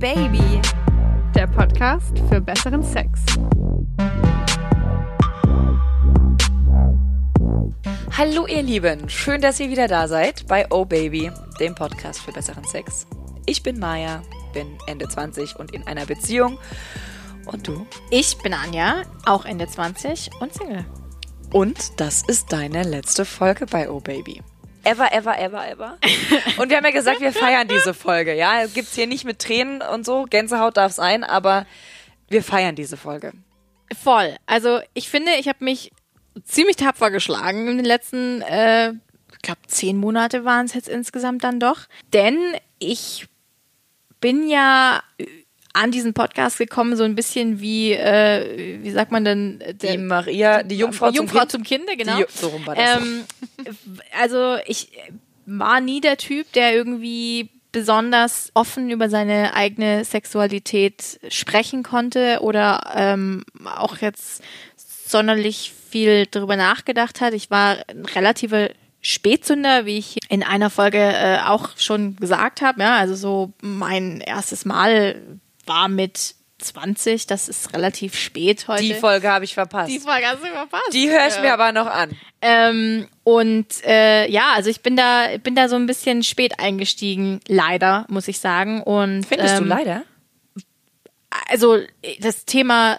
Baby, der Podcast für besseren Sex. Hallo ihr Lieben, schön, dass ihr wieder da seid bei Oh Baby, dem Podcast für besseren Sex. Ich bin Maya, bin Ende 20 und in einer Beziehung. Und du? Ich bin Anja, auch Ende 20 und Single. Und das ist deine letzte Folge bei Oh Baby. Ever, ever, ever, ever. Und wir haben ja gesagt, wir feiern diese Folge. Ja, es gibt's hier nicht mit Tränen und so. Gänsehaut darf sein, aber wir feiern diese Folge. Voll. Also ich finde, ich habe mich ziemlich tapfer geschlagen in den letzten, äh, ich glaube, zehn Monate waren es jetzt insgesamt dann doch. Denn ich bin ja an diesen Podcast gekommen, so ein bisschen wie, äh, wie sagt man denn? Die Maria, die Jungfrau, die Jungfrau zum, Kind. zum Kinde, genau. Die, so rum war das ähm, also ich war nie der Typ, der irgendwie besonders offen über seine eigene Sexualität sprechen konnte oder ähm, auch jetzt sonderlich viel darüber nachgedacht hat. Ich war ein relativer Spätzünder, wie ich in einer Folge äh, auch schon gesagt habe. Ja, also so mein erstes Mal war mit 20, das ist relativ spät heute. Die Folge habe ich verpasst. Die Folge hast du verpasst. Die höre ich ja. mir aber noch an. Ähm, und äh, ja, also ich bin da, bin da so ein bisschen spät eingestiegen, leider, muss ich sagen. Und findest ähm, du leider? Also das Thema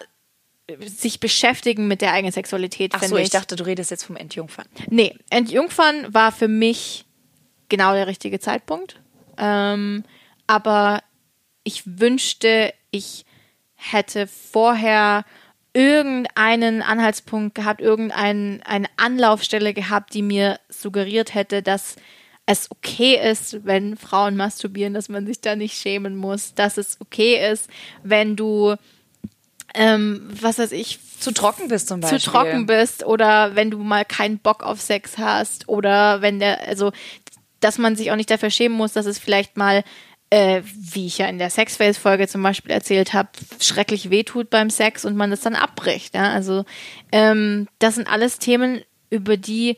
sich beschäftigen mit der eigenen Sexualität. Ach so, ich, ich dachte, du redest jetzt vom Entjungfern. Nee, Entjungfern war für mich genau der richtige Zeitpunkt. Ähm, aber ich wünschte, ich hätte vorher irgendeinen Anhaltspunkt gehabt, irgendeine eine Anlaufstelle gehabt, die mir suggeriert hätte, dass es okay ist, wenn Frauen masturbieren, dass man sich da nicht schämen muss, dass es okay ist, wenn du ähm, was weiß ich, zu trocken bist zum Beispiel. Zu trocken bist oder wenn du mal keinen Bock auf Sex hast oder wenn der, also, dass man sich auch nicht dafür schämen muss, dass es vielleicht mal äh, wie ich ja in der Sexface-Folge zum Beispiel erzählt habe, schrecklich wehtut beim Sex und man das dann abbricht. Ja? Also ähm, das sind alles Themen, über die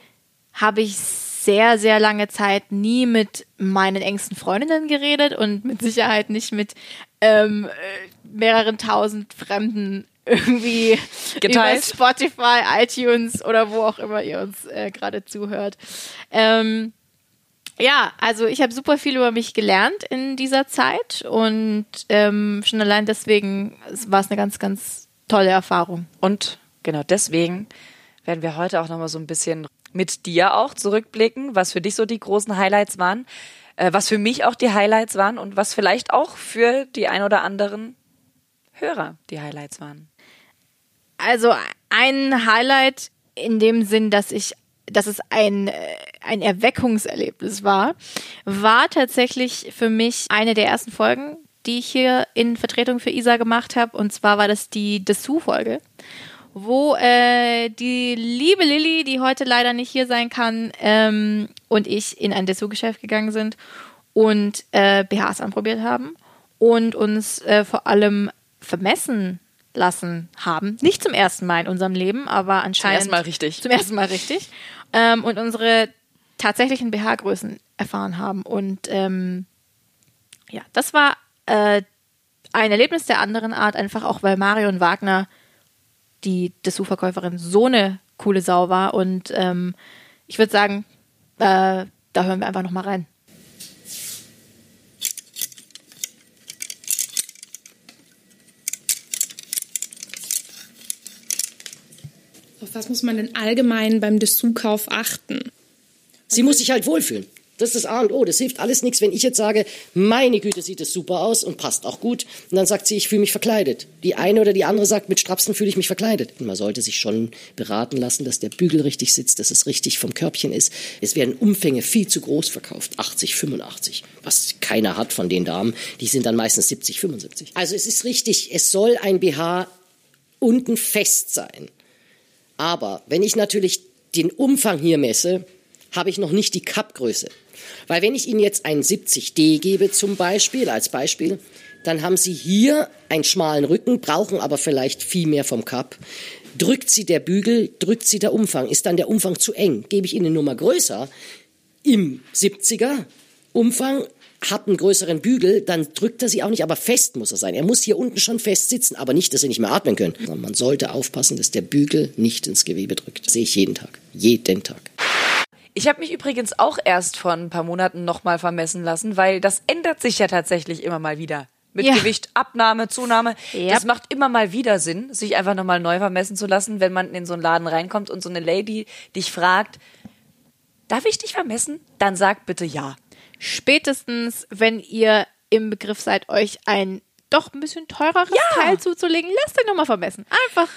habe ich sehr, sehr lange Zeit nie mit meinen engsten Freundinnen geredet und mit Sicherheit nicht mit ähm, mehreren tausend Fremden irgendwie Geteilt. über Spotify, iTunes oder wo auch immer ihr uns äh, gerade zuhört. Ähm, ja, also ich habe super viel über mich gelernt in dieser Zeit und ähm, schon allein deswegen war es eine ganz, ganz tolle Erfahrung. Und genau deswegen werden wir heute auch nochmal so ein bisschen mit dir auch zurückblicken, was für dich so die großen Highlights waren, äh, was für mich auch die Highlights waren und was vielleicht auch für die ein oder anderen Hörer die Highlights waren. Also ein Highlight in dem Sinn, dass ich dass es ein, äh, ein Erweckungserlebnis war, war tatsächlich für mich eine der ersten Folgen, die ich hier in Vertretung für Isa gemacht habe. Und zwar war das die Dessous-Folge, wo äh, die liebe Lilly, die heute leider nicht hier sein kann, ähm, und ich in ein Dessous-Geschäft gegangen sind und äh, BHs anprobiert haben und uns äh, vor allem vermessen lassen haben. Nicht zum ersten Mal in unserem Leben, aber anscheinend. Zum ersten Mal richtig. Zum ersten Mal richtig. Ähm, und unsere tatsächlichen BH-Größen erfahren haben. Und ähm, ja, das war äh, ein Erlebnis der anderen Art, einfach auch weil Marion Wagner, die Dessous-Verkäuferin, so eine coole Sau war. Und ähm, ich würde sagen, äh, da hören wir einfach nochmal rein. Was muss man denn allgemein beim Dessous-Kauf achten? Sie muss sich halt wohlfühlen. Das ist das A und O. Das hilft alles nichts, wenn ich jetzt sage, meine Güte, sieht es super aus und passt auch gut. Und dann sagt sie, ich fühle mich verkleidet. Die eine oder die andere sagt, mit Strapsen fühle ich mich verkleidet. Man sollte sich schon beraten lassen, dass der Bügel richtig sitzt, dass es richtig vom Körbchen ist. Es werden Umfänge viel zu groß verkauft. 80, 85. Was keiner hat von den Damen. Die sind dann meistens 70, 75. Also es ist richtig, es soll ein BH unten fest sein. Aber wenn ich natürlich den Umfang hier messe, habe ich noch nicht die Cup-Größe. Weil wenn ich Ihnen jetzt einen 70D gebe zum Beispiel, als Beispiel, dann haben Sie hier einen schmalen Rücken, brauchen aber vielleicht viel mehr vom Cup. Drückt Sie der Bügel, drückt Sie der Umfang. Ist dann der Umfang zu eng? Gebe ich Ihnen eine Nummer größer im 70er, Umfang, hat einen größeren Bügel, dann drückt er sie auch nicht, aber fest muss er sein. Er muss hier unten schon fest sitzen, aber nicht, dass sie nicht mehr atmen können. Man sollte aufpassen, dass der Bügel nicht ins Gewebe drückt. Das sehe ich jeden Tag. Jeden Tag. Ich habe mich übrigens auch erst vor ein paar Monaten nochmal vermessen lassen, weil das ändert sich ja tatsächlich immer mal wieder. Mit Ja. Gewicht, Abnahme, Zunahme. Yep. Das macht immer mal wieder Sinn, sich einfach nochmal neu vermessen zu lassen, wenn man in so einen Laden reinkommt und so eine Lady dich fragt, darf ich dich vermessen? Dann sag bitte ja. Spätestens, wenn ihr im Begriff seid, euch ein doch ein bisschen teureres Teil zuzulegen, lasst euch nochmal vermessen. Einfach,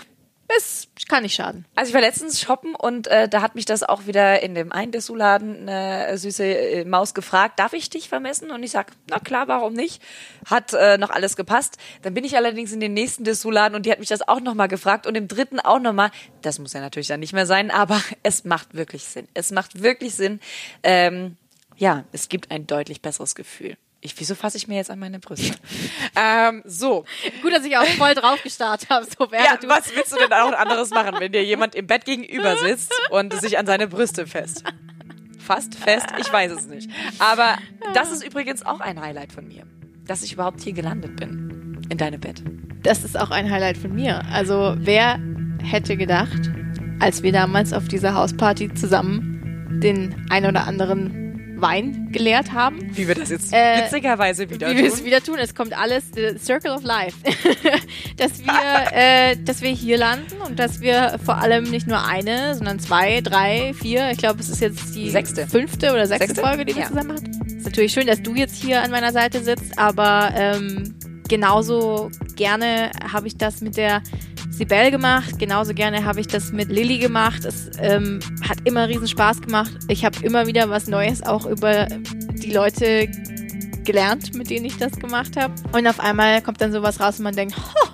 es kann nicht schaden. Also ich war letztens shoppen und äh, da hat mich das auch wieder in dem einen Dessous-Laden eine süße äh, Maus gefragt, darf ich dich vermessen? Und ich sag, na klar, warum nicht? Hat äh, noch alles gepasst. Dann bin ich allerdings in den nächsten Dessous-Laden und die hat mich das auch nochmal gefragt und im dritten auch nochmal. Das muss ja natürlich dann nicht mehr sein, aber es macht wirklich Sinn. Es macht wirklich Sinn. Ähm, ja, es gibt ein deutlich besseres Gefühl. Ich, wieso fasse ich mir jetzt an meine Brüste? ähm, so. Gut, dass ich auch voll drauf gestarrt habe. So Ja, du. was willst du denn auch anderes machen, wenn dir jemand im Bett gegenüber sitzt und sich an seine Brüste fest? Fast fest, ich weiß es nicht. Aber das ist übrigens auch ein Highlight von mir, dass ich überhaupt hier gelandet bin. In deinem Bett. Das ist auch ein Highlight von mir. Also, wer hätte gedacht, als wir damals auf dieser Hausparty zusammen den ein oder anderen Wein geleert haben, Wie wir das jetzt Äh, witzigerweise wieder wie wir es tun. wieder tun. Es kommt alles, the Circle of Life. dass wir, äh, dass wir hier landen und dass wir vor allem nicht nur eine, sondern zwei, drei, vier, ich glaube, es ist jetzt die Sechste. fünfte oder sechste, Sechste? Folge, die wir Ja. zusammen machen. Ist natürlich schön, dass du jetzt hier an meiner Seite sitzt, aber ähm, genauso gerne habe ich das mit der Sibel gemacht, genauso gerne habe ich das mit Lilly gemacht. Es ähm, hat immer riesen Spaß gemacht. Ich habe immer wieder was Neues auch über die Leute gelernt, mit denen ich das gemacht habe. Und auf einmal kommt dann sowas raus und man denkt, "Ho,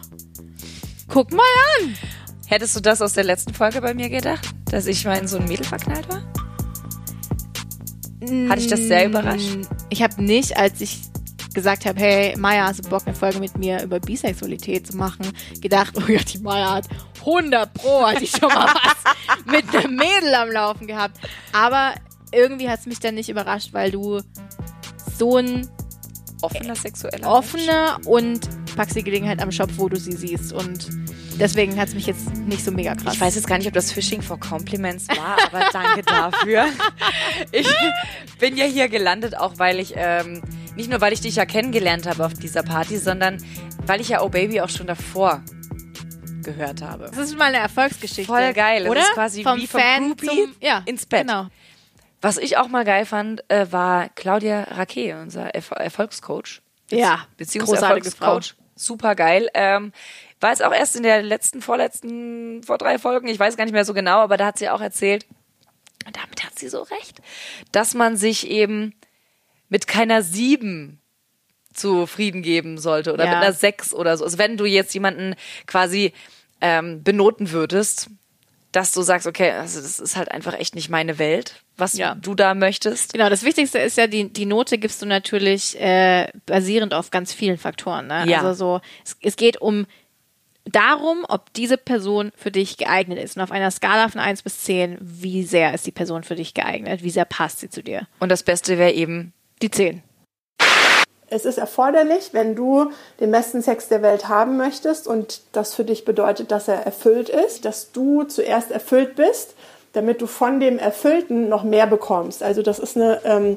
guck mal an. Hättest du das aus der letzten Folge bei mir gedacht? Dass ich mal in so ein Mädel verknallt war? Hat dich das sehr überrascht? Ich habe nicht, als ich gesagt habe, hey, Maya, hast du Bock, eine Folge mit mir über Bisexualität zu machen, gedacht, oh ja, die Maya hat 100 Pro, hat die schon mal was mit einem Mädel am Laufen gehabt. Aber irgendwie hat es mich dann nicht überrascht, weil du so ein Offener sexueller offener und packst die Gelegenheit am Shop, wo du sie siehst. Und deswegen hat es mich jetzt nicht so mega krass. Ich weiß jetzt gar nicht, ob das Phishing for Compliments war, aber danke dafür. Ich bin ja hier gelandet, auch weil ich, ähm, nicht nur weil ich dich ja kennengelernt habe auf dieser Party, sondern weil ich ja Oh Baby auch schon davor gehört habe. Das ist mal eine Erfolgsgeschichte. Voll geil. Das Oder? ist quasi vom wie vom Fan Groupie zum, ja, ins Bett. Genau. Was ich auch mal geil fand, äh, war Claudia Raquet, unser Erf Erfolgscoach. Ja, großartige Beziehungserfolgscoach. Super geil. Ähm, war jetzt auch erst in der letzten, vorletzten, vor drei Folgen, ich weiß gar nicht mehr so genau, aber da hat sie auch erzählt, und damit hat sie so recht, dass man sich eben mit keiner sieben zufrieden geben sollte oder Ja. mit einer sechs oder so. Also wenn du jetzt jemanden quasi ähm, benoten würdest, dass du sagst, okay, also das ist halt einfach echt nicht meine Welt, was Ja. du da möchtest. Genau, das Wichtigste ist ja, die, die Note gibst du natürlich äh, basierend auf ganz vielen Faktoren. Ne? Ja. Also so, es, es geht um darum, ob diese Person für dich geeignet ist. Und auf einer Skala von 1 bis 10, wie sehr ist die Person für dich geeignet? Wie sehr passt sie zu dir? Und das Beste wäre eben, Die 10. Es ist erforderlich, wenn du den besten Sex der Welt haben möchtest und das für dich bedeutet, dass er erfüllt ist, dass du zuerst erfüllt bist, damit du von dem Erfüllten noch mehr bekommst. Also das ist eine ähm,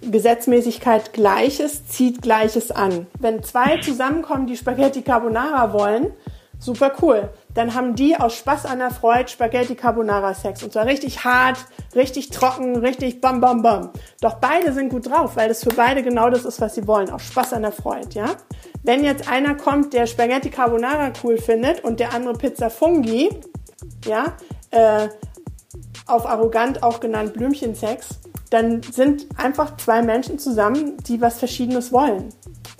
Gesetzmäßigkeit Gleiches zieht Gleiches an. Wenn zwei zusammenkommen, die Spaghetti Carbonara wollen, super cool. Dann haben die aus Spaß an der Freude Spaghetti Carbonara Sex. Und zwar richtig hart, richtig trocken, richtig bam bam bam. Doch beide sind gut drauf, weil das für beide genau das ist, was sie wollen. Aus Spaß an der Freude, ja? Wenn jetzt einer kommt, der Spaghetti Carbonara cool findet und der andere Pizza Fungi, ja, äh, auf arrogant auch genannt Blümchensex, dann sind einfach zwei Menschen zusammen, die was Verschiedenes wollen.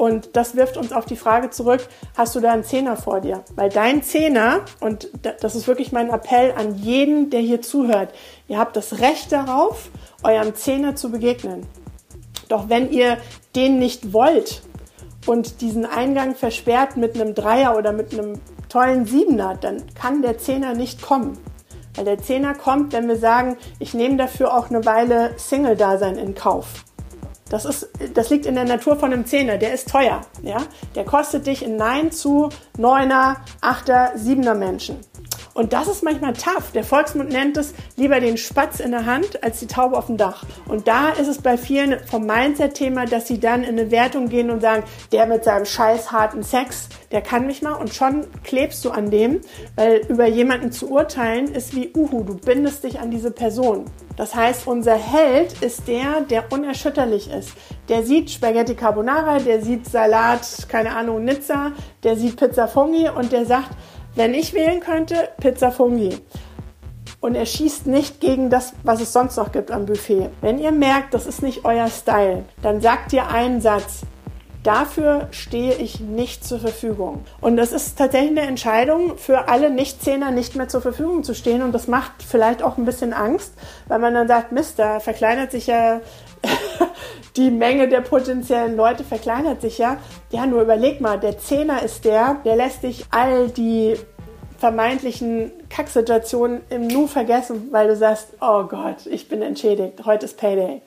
Und das wirft uns auf die Frage zurück, hast du da einen Zehner vor dir? Weil dein Zehner, und da- das ist wirklich mein Appell an jeden, der hier zuhört, ihr habt das Recht darauf, eurem Zehner zu begegnen. Doch wenn ihr den nicht wollt und diesen Eingang versperrt mit einem Dreier oder mit einem tollen Siebener, dann kann der Zehner nicht kommen. Weil der Zehner kommt, wenn wir sagen, ich nehme dafür auch eine Weile Single-Dasein in Kauf. Das, ist, das liegt in der Natur von einem Zehner, der ist teuer. Ja? Der kostet dich in Nein zu Neuner, Achter, Siebener Menschen. Und das ist manchmal tough. Der Volksmund nennt es lieber den Spatz in der Hand als die Taube auf dem Dach. Und da ist es bei vielen vom Mindset-Thema, dass sie dann in eine Wertung gehen und sagen, der mit seinem scheiß harten Sex, der kann mich mal. Und schon klebst du an dem, weil über jemanden zu urteilen ist wie Uhu, du bindest dich an diese Person. Das heißt, unser Held ist der, der unerschütterlich ist. Der sieht Spaghetti Carbonara, der sieht Salat, keine Ahnung, Nizza, der sieht Pizza Fungi und der sagt, wenn ich wählen könnte, Pizza Fungi. Und er schießt nicht gegen das, was es sonst noch gibt am Buffet. Wenn ihr merkt, das ist nicht euer Style, dann sagt ihr einen Satz. Dafür stehe ich nicht zur Verfügung. Und das ist tatsächlich eine Entscheidung für alle Nicht-Zehner nicht mehr zur Verfügung zu stehen. Und das macht vielleicht auch ein bisschen Angst, weil man dann sagt, Mist, da verkleinert sich ja die Menge der potenziellen Leute verkleinert sich ja. Ja, nur überleg mal, der Zehner ist der, der lässt dich all die vermeintlichen Kacksituationen im Nu vergessen, weil du sagst, oh Gott, ich bin entschädigt, heute ist Payday.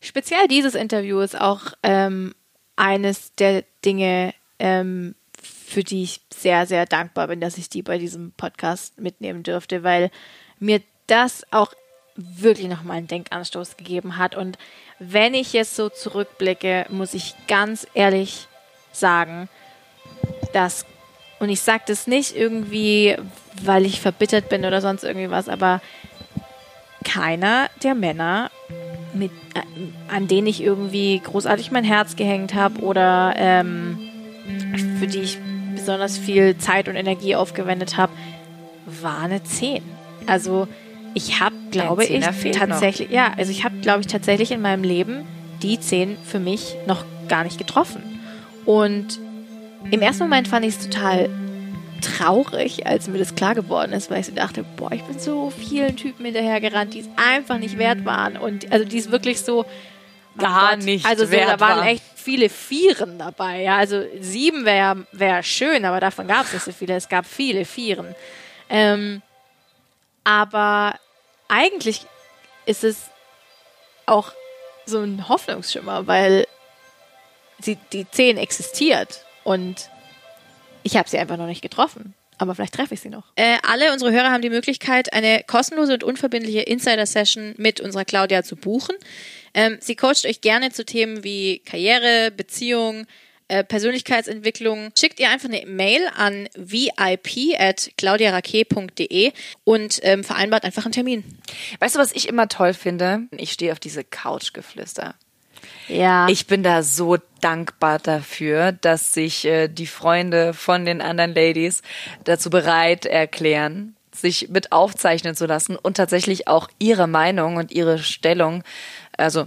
Speziell dieses Interview ist auch ähm, eines der Dinge, ähm, für die ich sehr, sehr dankbar bin, dass ich die bei diesem Podcast mitnehmen durfte, weil mir das auch wirklich nochmal einen Denkanstoß gegeben hat. Und wenn ich jetzt so zurückblicke, muss ich ganz ehrlich sagen, dass, und ich sage das nicht irgendwie, weil ich verbittert bin oder sonst irgendwie was, aber keiner der Männer, mit, äh, an denen ich irgendwie großartig mein Herz gehängt habe oder ähm, für die ich besonders viel Zeit und Energie aufgewendet habe, war eine 10. Also ich habe, glaube ich, tatsächlich, noch. ja, also ich habe, glaube ich, tatsächlich in meinem Leben die 10 für mich noch gar nicht getroffen. Und im ersten Moment fand ich es total traurig, als mir das klar geworden ist, weil ich so dachte, boah, ich bin so vielen Typen hinterhergerannt, die es einfach nicht wert waren. Und also die es wirklich so gar Gott, nicht Also so, da waren echt viele Vieren dabei. Ja, also sieben wäre wär schön, aber davon gab es nicht so viele. Es gab viele Vieren. Ähm, aber eigentlich ist es auch so ein Hoffnungsschimmer, weil sie, die 10 existiert und ich habe sie einfach noch nicht getroffen. Aber vielleicht treffe ich sie noch. Äh, alle unsere Hörer haben die Möglichkeit, eine kostenlose und unverbindliche Insider-Session mit unserer Claudia zu buchen. Ähm, sie coacht euch gerne zu Themen wie Karriere, Beziehung, äh, Persönlichkeitsentwicklung, schickt ihr einfach eine Mail an vip at claudiarake.de und ähm, vereinbart einfach einen Termin. Weißt du, was ich immer toll finde? Ich stehe auf diese Couchgeflüster. Ja. Ich bin da so dankbar dafür, dass sich äh, die Freunde von den anderen Ladies dazu bereit erklären, sich mit aufzeichnen zu lassen und tatsächlich auch ihre Meinung und ihre Stellung, also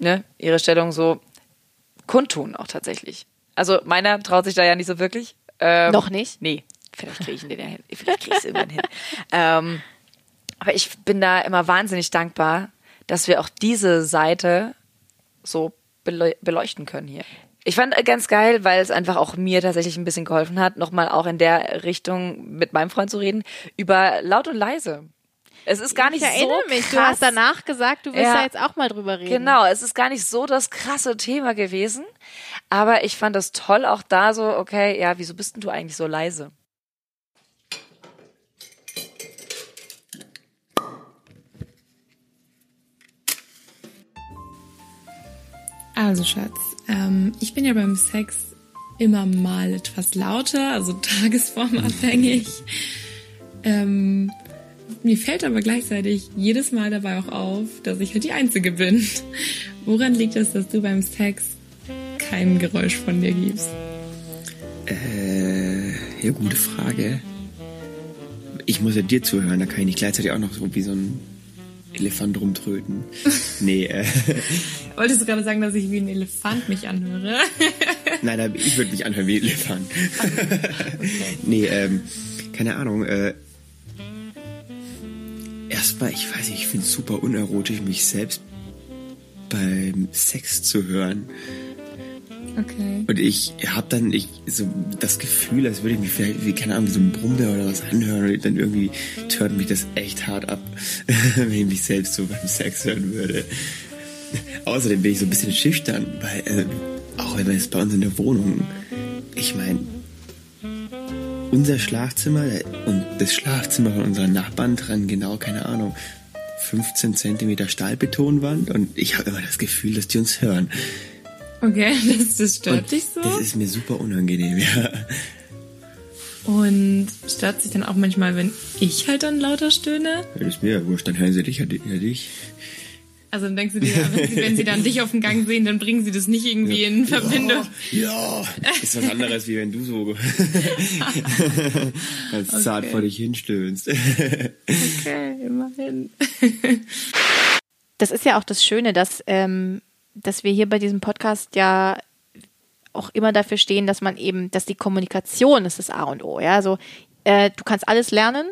ne, ihre Stellung so kundtun auch tatsächlich. Also meiner traut sich da ja nicht so wirklich. Ähm, Noch nicht? Nee, vielleicht kriege ich ihn den ja hin. Vielleicht kriege ich es irgendwann hin. Ähm, aber ich bin da immer wahnsinnig dankbar, dass wir auch diese Seite so beleuchten können hier. Ich fand ganz geil, weil es einfach auch mir tatsächlich ein bisschen geholfen hat, nochmal auch in der Richtung mit meinem Freund zu reden, über laut und leise. Es ist gar nicht ich erinnere so mich, krass. du hast danach gesagt, du willst ja, da jetzt auch mal drüber reden. Genau, es ist gar nicht so das krasse Thema gewesen, aber ich fand es toll auch da so, okay, ja, wieso bist denn du eigentlich so leise? Also Schatz, ähm, ich bin ja beim Sex immer mal etwas lauter, also tagesformabhängig. ähm, mir fällt aber gleichzeitig jedes Mal dabei auch auf, dass ich halt die Einzige bin. Woran liegt es, dass du beim Sex kein Geräusch von dir gibst? Äh, ja, gute Frage. Ich muss ja dir zuhören, da kann ich nicht gleichzeitig auch noch so wie so ein Elefant rumtröten. nee, äh. Wolltest du gerade sagen, dass ich wie ein Elefant mich anhöre? Nein, ich würde mich anhören wie ein Elefant. okay. Nee, ähm, keine Ahnung, äh, erstmal, ich weiß nicht, ich finde es super unerotisch, mich selbst beim Sex zu hören. Okay. Und ich habe dann ich, so das Gefühl, als würde ich mich vielleicht, wie, keine Ahnung, wie so ein Brummer oder was anhören und dann irgendwie hört mich das echt hart ab, wenn ich mich selbst so beim Sex hören würde. Außerdem bin ich so ein bisschen schüchtern, weil, äh, auch wenn man jetzt bei uns in der Wohnung, ich meine, unser Schlafzimmer und das Schlafzimmer von unseren Nachbarn dran genau, keine Ahnung, 15 Zentimeter Stahlbetonwand und ich habe immer das Gefühl, dass die uns hören. Okay, das, das stört Und dich so? Das ist mir super unangenehm, ja. Und stört sich dann auch manchmal, wenn ich halt dann lauter stöhne? Das ist mir ja wurscht, dann hören sie dich, ja dich. Also dann denkst du dir, wenn sie, wenn sie dann dich auf dem Gang sehen, dann bringen sie das nicht irgendwie in Verbindung. Ja, ist was anderes, wie wenn du so ganz zart vor dich hinstöhnst. Okay, immerhin. das ist ja auch das Schöne, dass, ähm, dass wir hier bei diesem Podcast ja auch immer dafür stehen, dass man eben, dass die Kommunikation ist das A und O. Ja, also äh, du kannst alles lernen,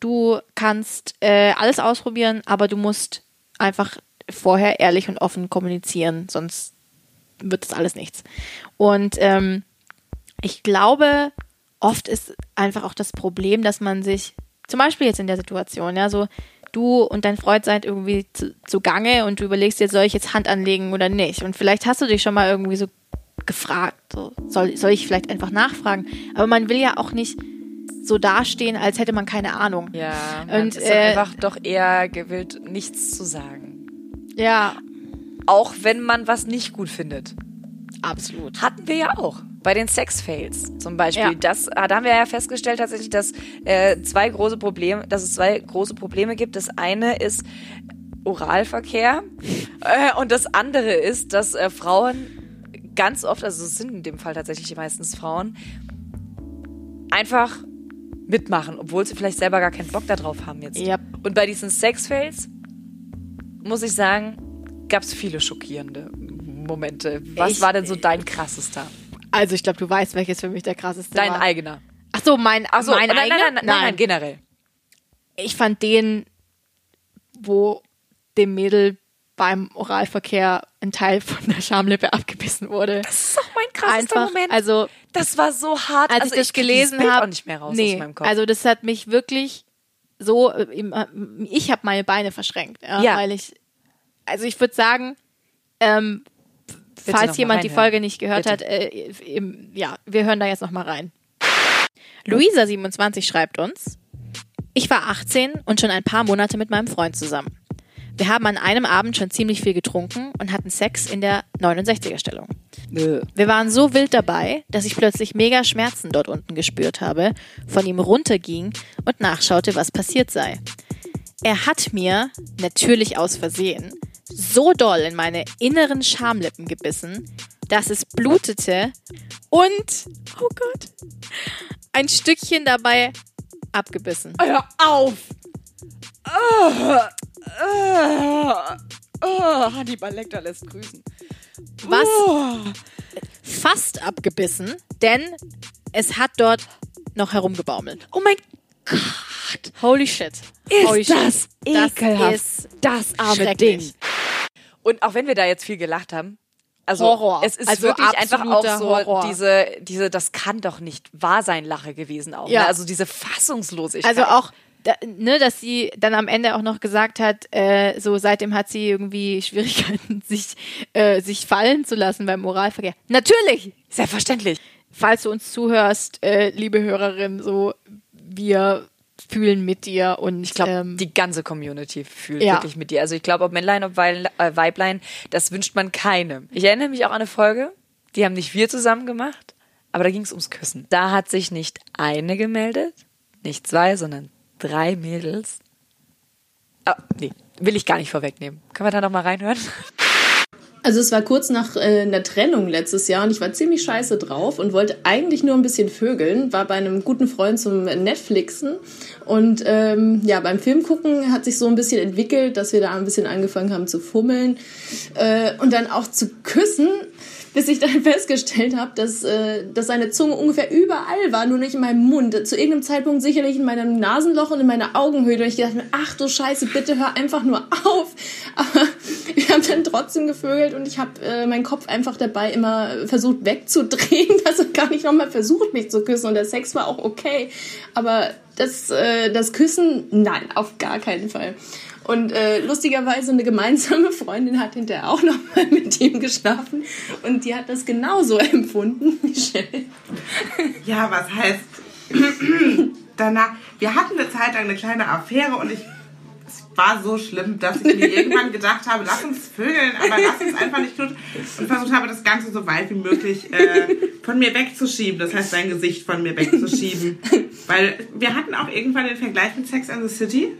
du kannst äh, alles ausprobieren, aber du musst einfach vorher ehrlich und offen kommunizieren, sonst wird das alles nichts. Und ähm, ich glaube, oft ist einfach auch das Problem, dass man sich, zum Beispiel jetzt in der Situation, ja, so du und dein Freund seid irgendwie zu, zu Gange und du überlegst dir, soll ich jetzt Hand anlegen oder nicht? Und vielleicht hast du dich schon mal irgendwie so gefragt, so, soll, soll ich vielleicht einfach nachfragen? Aber man will ja auch nicht so dastehen, als hätte man keine Ahnung. Ja, man Und, ist äh, einfach doch eher gewillt, nichts zu sagen. Ja, Auch wenn man was nicht gut findet. absolut. Hatten wir ja auch. Bei den Sex-Fails zum Beispiel. Ja. Das, ah, da haben wir ja festgestellt tatsächlich, dass äh, zwei große Probleme, dass es zwei große Probleme gibt. Das eine ist Oralverkehr äh, und das andere ist, dass äh, Frauen ganz oft, also es sind in dem Fall tatsächlich meistens Frauen, einfach mitmachen, obwohl sie vielleicht selber gar keinen Bock darauf haben jetzt. Yep. Und bei diesen Sex-Fails muss ich sagen, gab es viele schockierende Momente. Was Ich- war denn so dein krassester? Also ich glaube, du weißt, welches für mich der krasseste Dein war. eigener. Ach so, mein, Ach so, mein nein, eigener? nein, nein, nein, nein, generell. Ich fand den, wo dem Mädel beim Oralverkehr ein Teil von der Schamlippe abgebissen wurde. Das ist auch mein krassester Einfach, Moment. also das war so hart. als also ich das krieg dieses gelesen habe, auch nicht mehr raus nee, aus meinem Kopf. also das hat mich wirklich so, äh, äh, ich habe meine Beine verschränkt, ja, Ja. weil ich, also ich würde sagen, ähm, falls jemand die. Folge nicht gehört Bitte. hat, äh, im, ja, wir hören da jetzt noch mal rein. Luisa27 schreibt uns, ich war 18 und schon ein paar Monate mit meinem Freund zusammen. Wir haben an einem Abend schon ziemlich viel getrunken und hatten Sex in der 69er-Stellung. Wir waren so wild dabei, dass ich plötzlich mega Schmerzen dort unten gespürt habe, von ihm runterging und nachschaute, was passiert sei. Er hat mir, natürlich aus Versehen, so doll in meine inneren Schamlippen gebissen, dass es blutete und, oh Gott, ein Stückchen dabei abgebissen. Hör auf! Oh, oh, oh, Hannibal Lecter lässt grüßen. Was Oh. fast abgebissen, denn es hat dort noch herumgebaumelt. Oh mein Gott! Holy shit. Ist Holy das shit. ekelhaft. ist Das arme schrecklich. Ding. Und auch wenn wir da jetzt viel gelacht haben, also Horror. es ist Also wirklich einfach auch so Horror. diese, diese, das kann doch nicht wahr sein, Lache gewesen auch. Ja. Ne? Also diese Fassungslosigkeit. Also auch, da, ne, dass sie dann am Ende auch noch gesagt hat, äh, so seitdem hat sie irgendwie Schwierigkeiten, sich, äh, sich fallen zu lassen beim Oralverkehr. Natürlich! Selbstverständlich. Falls du uns zuhörst, äh, liebe Hörerin, so wir fühlen mit dir und Ich glaube, ähm, die ganze Community fühlt Ja. wirklich mit dir. Also ich glaube, ob Männlein, ob äh, Weiblein, das wünscht man keinem. Ich erinnere mich auch an eine Folge, die haben nicht wir zusammen gemacht, aber da ging es ums Küssen. Da hat sich nicht eine gemeldet, nicht zwei, sondern drei Mädels. Ah, nee, will ich gar nicht vorwegnehmen. Können wir da noch mal reinhören? Also es war kurz nach äh, einer Trennung letztes Jahr und ich war ziemlich scheiße drauf und wollte eigentlich nur ein bisschen vögeln, war bei einem guten Freund zum Netflixen und ähm, ja, beim Film gucken hat sich so ein bisschen entwickelt, dass wir da ein bisschen angefangen haben zu fummeln äh, und dann auch zu küssen, bis ich dann festgestellt habe, dass, äh, dass seine Zunge ungefähr überall war, nur nicht in meinem Mund. Zu irgendeinem Zeitpunkt sicherlich in meinem Nasenloch und in meiner Augenhöhle. Und ich dachte mir, ach du Scheiße, bitte hör einfach nur auf. Aber wir haben dann trotzdem gevögelt und ich habe äh, meinen Kopf einfach dabei immer versucht wegzudrehen. Also gar nicht nochmal versucht, mich zu küssen. Und der Sex war auch okay. Aber das, äh, das Küssen, nein, auf gar keinen Fall. Und äh, lustigerweise eine gemeinsame Freundin hat hinterher auch noch mal mit ihm geschlafen und die hat das genauso empfunden, Michelle. Ja, was heißt danach? Wir hatten eine Zeit lang eine kleine Affäre und ich es war so schlimm, dass ich mir irgendwann gedacht habe, lass uns vögeln, aber lass uns einfach nicht tun. Und versucht habe, das Ganze so weit wie möglich äh, von mir wegzuschieben. Das heißt, sein Gesicht von mir wegzuschieben. Weil wir hatten auch irgendwann den Vergleich mit Sex and the City.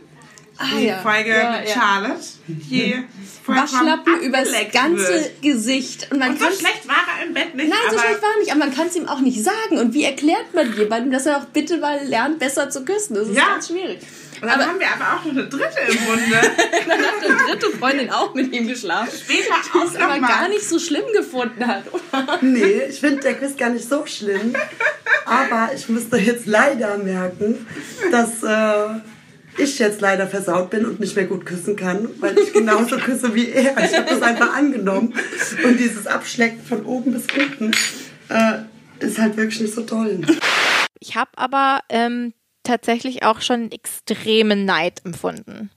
Ah, die ja. Folge Ja, mit ja. Charlotte, die vollkommen Waschlappen übers ganze wird. Gesicht. Und man Und so kann's- schlecht war er im Bett nicht. Nein, so schlecht war er nicht, aber man kann es ihm auch nicht sagen. Und wie erklärt man jemandem, dass er auch bitte mal lernt, besser zu küssen? Das ist Ja. ganz schwierig. Und dann Aber haben wir aber auch noch eine dritte im Bunde. dann hat eine dritte Freundin auch mit ihm geschlafen. Später Die auch es aber nochmal. gar nicht so schlimm gefunden hat, oder? Nee, ich finde der Quiz gar nicht so schlimm. Aber ich müsste jetzt leider merken, dass äh, ich jetzt leider versaut bin und nicht mehr gut küssen kann, weil ich genauso küsse wie er. Ich habe das einfach angenommen. Und dieses Abschlecken von oben bis unten äh, ist halt wirklich nicht so toll. Ich habe aber ähm, tatsächlich auch schon extremen Neid empfunden.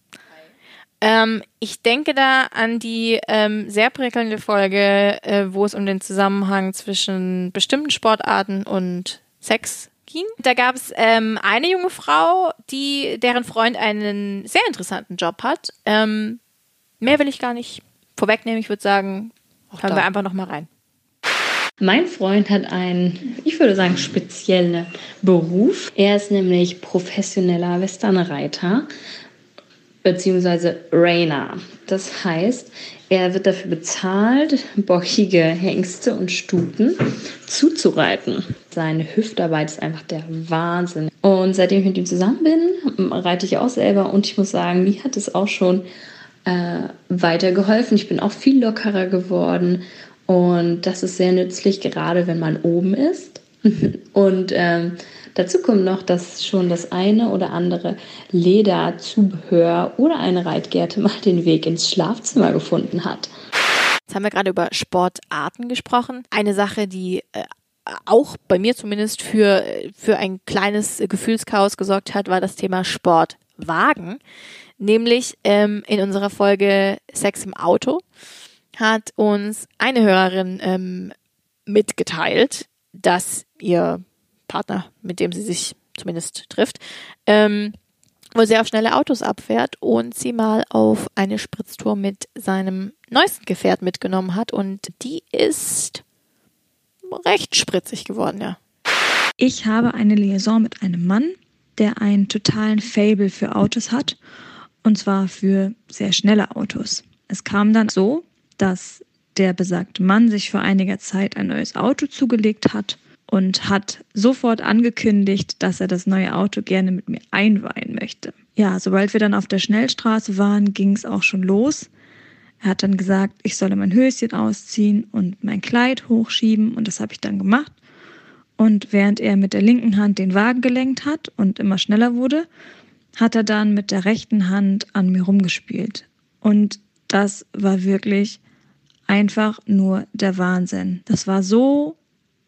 Ähm, ich denke da an die ähm, sehr prickelnde Folge, äh, wo es um den Zusammenhang zwischen bestimmten Sportarten und Sex ging. Da gab es ähm, eine junge Frau, die deren Freund einen sehr interessanten Job hat. Ähm, mehr will ich gar nicht vorwegnehmen. Ich würde sagen, hören da. wir einfach noch mal rein. Mein Freund hat einen, ich würde sagen, speziellen Beruf. Er ist nämlich professioneller Westernreiter beziehungsweise Rainer. Das heißt, er wird dafür bezahlt, bockige Hengste und Stuten zuzureiten. Seine Hüftarbeit ist einfach der Wahnsinn. Und seitdem ich mit ihm zusammen bin, reite ich auch selber und ich muss sagen, mir hat es auch schon äh, weitergeholfen. Ich bin auch viel lockerer geworden und das ist sehr nützlich, gerade wenn man oben ist. und ähm, dazu kommt noch, dass schon das eine oder andere Lederzubehör oder eine Reitgerte mal den Weg ins Schlafzimmer gefunden hat. Jetzt haben wir gerade über Sportarten gesprochen. Eine Sache, die äh, auch bei mir zumindest für, für ein kleines Gefühlschaos gesorgt hat, war das Thema Sportwagen. Nämlich ähm, in unserer Folge Sex im Auto hat uns eine Hörerin ähm, mitgeteilt, dass ihr Partner, mit dem sie sich zumindest trifft, ähm, wohl sehr auf schnelle Autos abfährt und sie mal auf eine Spritztour mit seinem neuesten Gefährt mitgenommen hat und die ist recht spritzig geworden, ja. Ich habe eine Liaison mit einem Mann, der einen totalen Fable für Autos hat. Und zwar für sehr schnelle Autos. Es kam dann so, dass der besagte Mann sich vor einiger Zeit ein neues Auto zugelegt hat und hat sofort angekündigt, dass er das neue Auto gerne mit mir einweihen möchte. Ja, sobald wir dann auf der Schnellstraße waren, ging es auch schon los. Er hat dann gesagt, ich solle mein Höschen ausziehen und mein Kleid hochschieben und das habe ich dann gemacht. Und während er mit der linken Hand den Wagen gelenkt hat und immer schneller wurde, hat er dann mit der rechten Hand an mir rumgespielt. Und das war wirklich einfach nur der Wahnsinn. Das war so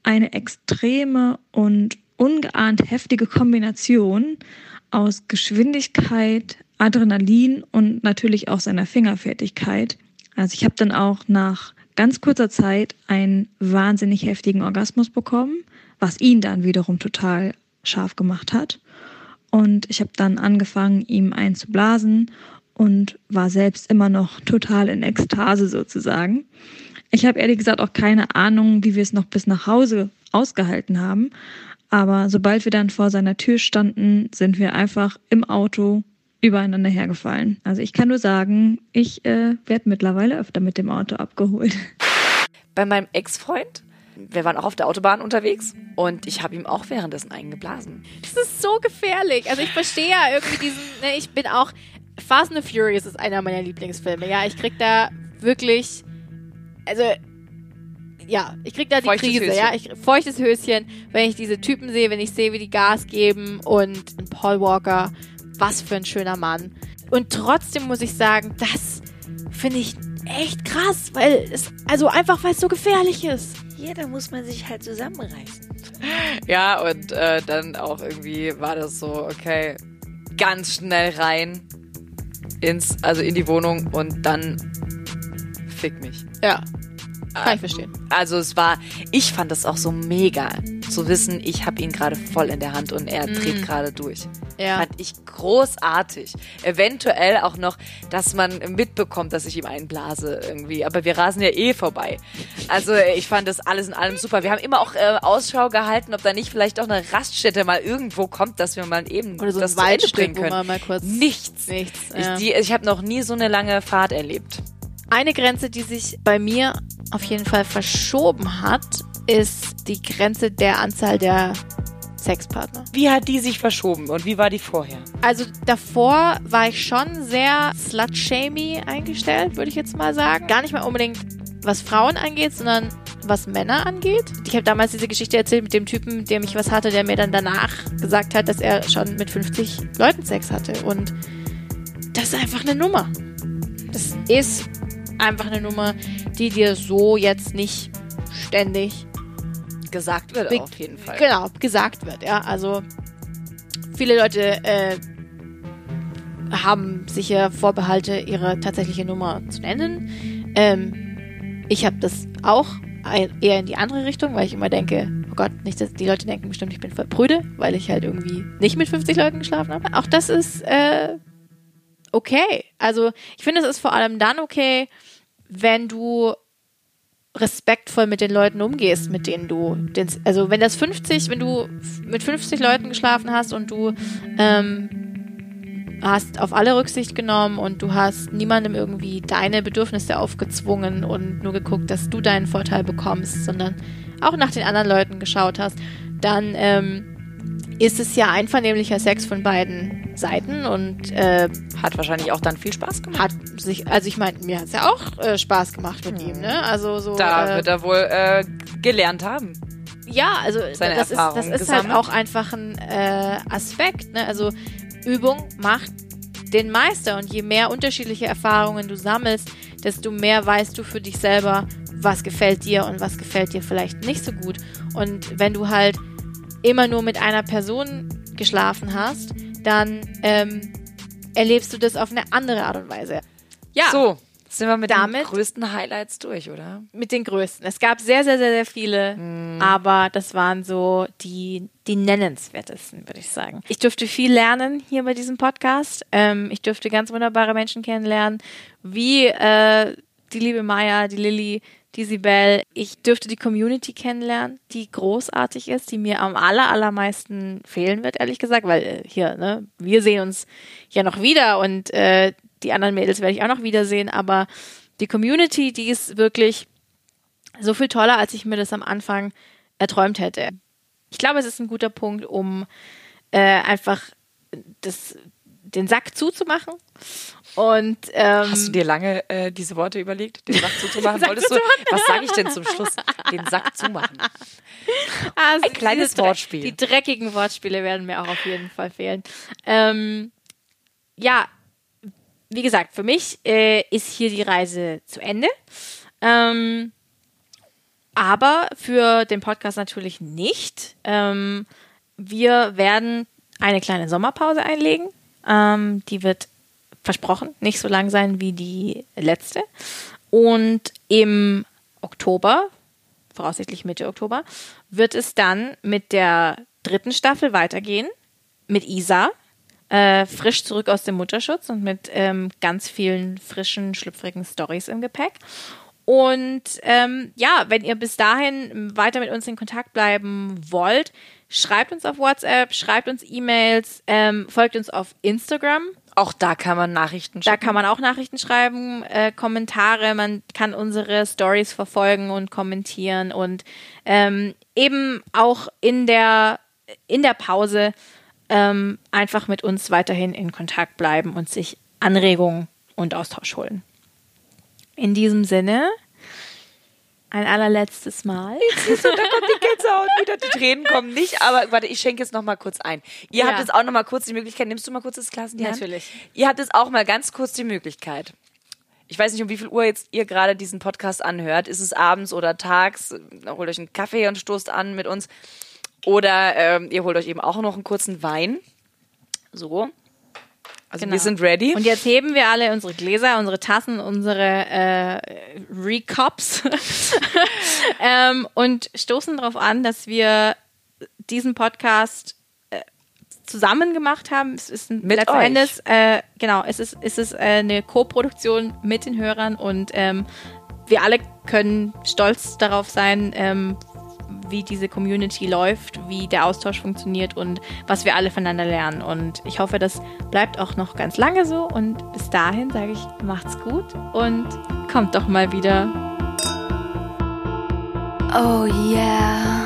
eine extreme und ungeahnt heftige Kombination aus Geschwindigkeit, Adrenalin und natürlich auch seiner Fingerfertigkeit. Also ich habe dann auch nach ganz kurzer Zeit einen wahnsinnig heftigen Orgasmus bekommen, was ihn dann wiederum total scharf gemacht hat. Und ich habe dann angefangen, ihm einzublasen und war selbst immer noch total in Ekstase sozusagen. Ich habe ehrlich gesagt auch keine Ahnung, wie wir es noch bis nach Hause ausgehalten haben. Aber sobald wir dann vor seiner Tür standen, sind wir einfach im Auto übereinander hergefallen. Also ich kann nur sagen, ich äh, werde mittlerweile öfter mit dem Auto abgeholt. Bei meinem Ex-Freund, wir waren auch auf der Autobahn unterwegs und ich habe ihm auch währenddessen eingeblasen. Das ist so gefährlich. Also ich verstehe ja irgendwie diesen, ne, ich bin auch, Fast and the Furious ist einer meiner Lieblingsfilme. Ja, ich krieg da wirklich, also, ja, ich krieg da die Feuchtes Krise, Höschen. ja. Ich, feuchtes Höschen, wenn ich diese Typen sehe, wenn ich sehe, wie die Gas geben und Paul Walker, was für ein schöner Mann. Und trotzdem muss ich sagen, das finde ich echt krass, weil es, also einfach, weil es so gefährlich ist. Ja, da muss man sich halt zusammenreißen. Ja, und äh, dann auch irgendwie war das so, okay, ganz schnell rein. ins, also in die Wohnung und dann fick mich. Ja. Kann ich verstehen. Also es war, ich fand das auch so mega zu wissen, ich habe ihn gerade voll in der Hand und er dreht gerade durch. Ja. Fand ich großartig. Eventuell auch noch, dass man mitbekommt, dass ich ihm einen blase irgendwie. Aber wir rasen ja eh vorbei. Also ich fand das alles in allem super. Wir haben immer auch äh, Ausschau gehalten, ob da nicht vielleicht auch eine Raststätte mal irgendwo kommt, dass wir mal eben Oder so das Waldstück, wo können. man mal kurz... Nichts. Nichts. Ich, ja. die- ich habe noch nie so eine lange Fahrt erlebt. Eine Grenze, die sich bei mir auf jeden Fall verschoben hat, ist die Grenze der Anzahl der Sexpartner. Wie hat die sich verschoben und wie war die vorher? Also davor war ich schon sehr slut-shamey eingestellt, würde ich jetzt mal sagen. Gar nicht mal unbedingt was Frauen angeht, sondern was Männer angeht. Ich habe damals diese Geschichte erzählt mit dem Typen, mit dem ich was hatte, der mir dann danach gesagt hat, dass er schon mit 50 Leuten Sex hatte. Und das ist einfach eine Nummer. Das ist einfach eine Nummer, die dir so jetzt nicht ständig Gesagt wird auf jeden Fall. Genau, gesagt wird, ja. Also viele Leute äh, haben sicher Vorbehalte, ihre tatsächliche Nummer zu nennen. Ähm, ich habe das auch eher in die andere Richtung, weil ich immer denke, oh Gott, nicht, dass die Leute denken bestimmt, ich bin voll prüde, weil ich halt irgendwie nicht mit 50 Leuten geschlafen habe. Auch das ist äh, okay. Also ich finde, es ist vor allem dann okay, wenn du respektvoll mit den Leuten umgehst, mit denen du, also wenn das 50, wenn du mit 50 Leuten geschlafen hast und du ähm, hast auf alle Rücksicht genommen und du hast niemandem irgendwie deine Bedürfnisse aufgezwungen und nur geguckt, dass du deinen Vorteil bekommst, sondern auch nach den anderen Leuten geschaut hast, dann ähm, ist es ja einvernehmlicher Sex von beiden Seiten und äh, Hat wahrscheinlich auch dann viel Spaß gemacht. hat sich, also ich meine, mir hat es ja auch äh, Spaß gemacht mit ihm, ne? Also so. Da äh, wird er wohl äh, gelernt haben. Ja, also seine das ist, das ist halt auch einfach ein äh, Aspekt. Ne? Also Übung macht den Meister und je mehr unterschiedliche Erfahrungen du sammelst, desto mehr weißt du für dich selber, was gefällt dir und was gefällt dir vielleicht nicht so gut. Und wenn du halt immer nur mit einer Person geschlafen hast, dann ähm, erlebst du das auf eine andere Art und Weise. Ja, So, sind wir mit Damit- den größten Highlights durch, oder? mit den größten. Es gab sehr, sehr, sehr, sehr viele, aber das waren so die, die nennenswertesten, würde ich sagen. Ich durfte viel lernen hier bei diesem Podcast. Ähm, ich durfte ganz wunderbare Menschen kennenlernen, wie äh, die liebe Maya, die Lilly, die Sibel. Ich dürfte die Community kennenlernen, die großartig ist, die mir am aller, allermeisten fehlen wird, ehrlich gesagt, weil äh, hier, ne, wir sehen uns ja noch wieder und äh, die anderen Mädels werde ich auch noch wiedersehen, aber die Community, die ist wirklich so viel toller, als ich mir das am Anfang erträumt hätte. Ich glaube, es ist ein guter Punkt, um äh, einfach das, den Sack zuzumachen. Und ähm, Hast du dir lange äh, diese Worte überlegt, den Sack zuzumachen? Sack Wolltest du, was sage ich denn zum Schluss? Den Sack zumachen. Also Ein kleines Wortspiel. Die dreckigen Wortspiele werden mir auch auf jeden Fall fehlen. Ähm, ja, wie gesagt, für mich äh, ist hier die Reise zu Ende. Ähm, aber für den Podcast natürlich nicht. Ähm, wir werden eine kleine Sommerpause einlegen. Ähm, die wird versprochen nicht so lang sein wie die letzte. Und im Oktober, voraussichtlich Mitte Oktober, wird es dann mit der dritten Staffel weitergehen. Mit Isa, äh, frisch zurück aus dem Mutterschutz und mit ähm, ganz vielen frischen, schlüpfrigen Stories im Gepäck. Und ähm, ja, wenn ihr bis dahin weiter mit uns in Kontakt bleiben wollt, schreibt uns auf WhatsApp, schreibt uns E-Mails, ähm, folgt uns auf Instagram. Auch da kann man Nachrichten Da schicken. kann man auch Nachrichten schreiben, äh, Kommentare, man kann unsere Stories verfolgen und kommentieren und ähm, eben auch in der, in der Pause ähm, einfach mit uns weiterhin in Kontakt bleiben und sich Anregungen und Austausch holen. In diesem Sinne, ein allerletztes Mal. da kommt die Gänsehaut wieder, die Tränen kommen nicht, aber warte, ich schenke jetzt noch mal kurz ein. Ihr Ja. habt jetzt auch noch mal kurz die Möglichkeit, nimmst du mal kurz das Glas in die Hand? Natürlich. Ihr habt jetzt auch mal ganz kurz die Möglichkeit. Ich weiß nicht, um wie viel Uhr jetzt ihr gerade diesen Podcast anhört. Ist es abends oder tags? Holt euch einen Kaffee und stoßt an mit uns. Oder ähm, ihr holt euch eben auch noch einen kurzen Wein. So. Also wir sind ready. Und jetzt heben wir alle unsere Gläser, unsere Tassen, unsere äh, Recups ähm, und stoßen darauf an, dass wir diesen Podcast äh, zusammen gemacht haben. Es ist ein, Mit letzten euch. Endes, äh, genau, es ist, es ist äh, eine Co-Produktion mit den Hörern und ähm, wir alle können stolz darauf sein, ähm, wie diese Community läuft, wie der Austausch funktioniert und was wir alle voneinander lernen. Und ich hoffe, das bleibt auch noch ganz lange so. Und bis dahin sage ich, macht's gut und kommt doch mal wieder. Oh yeah.